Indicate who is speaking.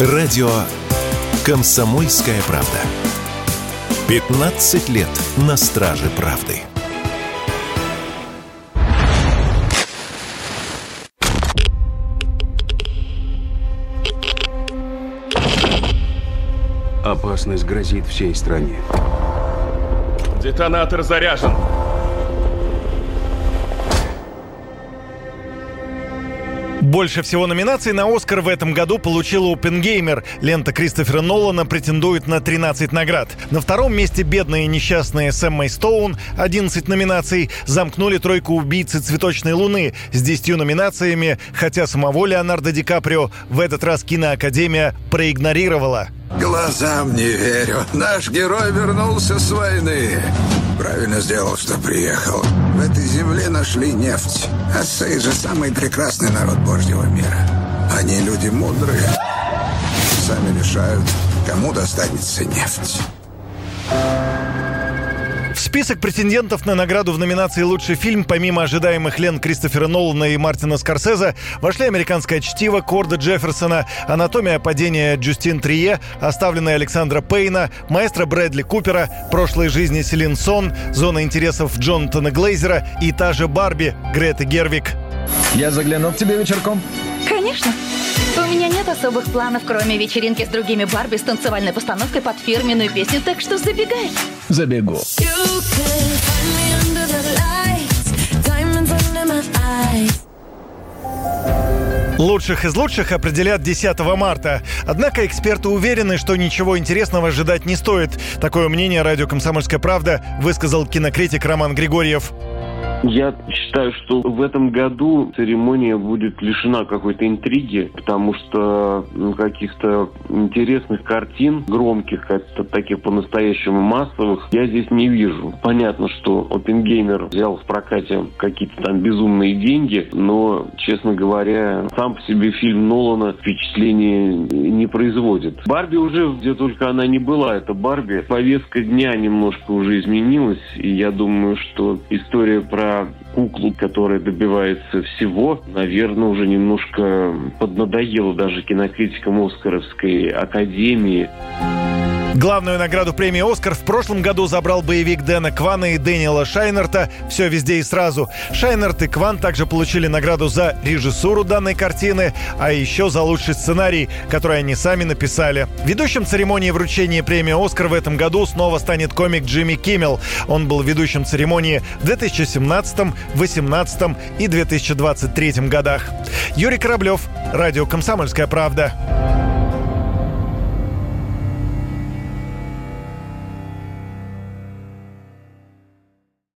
Speaker 1: Радио «Комсомольская правда». 15 лет на страже правды.
Speaker 2: Опасность грозит всей стране.
Speaker 3: Детонатор заряжен.
Speaker 4: Больше всего номинаций на «Оскар» в этом году получила «Опенгеймер». Лента Кристофера Нолана претендует на 13 наград. На втором месте «Бедные и несчастные» с Эммой Стоун, 11 номинаций. Замкнули тройку «Убийцы цветочной луны» с 10 номинациями, хотя самого Леонардо Ди Каприо в этот раз киноакадемия проигнорировала.
Speaker 5: Глазам не верю. Наш герой вернулся с войны. Правильно сделал, что приехал. В этой земле нашли нефть. Ассей же самый прекрасный народ Божьего мира. Они люди мудрые. Сами решают, кому достанется нефть.
Speaker 4: Список претендентов на награду в номинации «Лучший фильм» помимо ожидаемых Лен Кристофера Нолана и Мартина Скорсезе вошли «Американское чтиво» Корда Джефферсона, «Анатомия падения» Джустин Трие, «Оставленная» Александра Пейна, «Маэстро» Брэдли Купера, «Прошлой жизни» Селин Сон, «Зона интересов» Джонатана Глейзера и та же Барби Греты Гервик.
Speaker 6: Я заглянул к тебе вечерком.
Speaker 7: Конечно. У меня нет особых планов, кроме вечеринки с другими Барби с танцевальной постановкой под фирменную песню, так что забегай.
Speaker 6: Забегу.
Speaker 4: Лучших из лучших определят 10 марта. Однако эксперты уверены, что ничего интересного ожидать не стоит. Такое мнение радио «Комсомольская правда» высказал кинокритик Роман Григорьев.
Speaker 8: Я считаю, что в этом году церемония будет лишена какой-то интриги, потому что каких-то интересных картин, громких, таких по-настоящему массовых, я здесь не вижу. Понятно, что Опенгеймер взял в прокате какие-то там безумные деньги, но, честно говоря, сам по себе фильм Нолана впечатление не производит. Барби уже, где только она не была, это Барби. Повестка дня немножко уже изменилась, и я думаю, что история про куклу, которая добивается всего, наверное, уже немножко поднадоело даже кинокритикам Оскаровской академии.
Speaker 4: Главную награду премии «Оскар» в прошлом году забрал боевик Дэна Квана и Дэниела Шайнерта «Все везде и сразу». Шайнерт и Кван также получили награду за режиссуру данной картины, а еще за лучший сценарий, который они сами написали. Ведущим церемонии вручения премии «Оскар» в этом году снова станет комик Джимми Киммел. Он был ведущим церемонии в 2017, 2018 и 2023 годах. Юрий Кораблев, Радио «Комсомольская правда».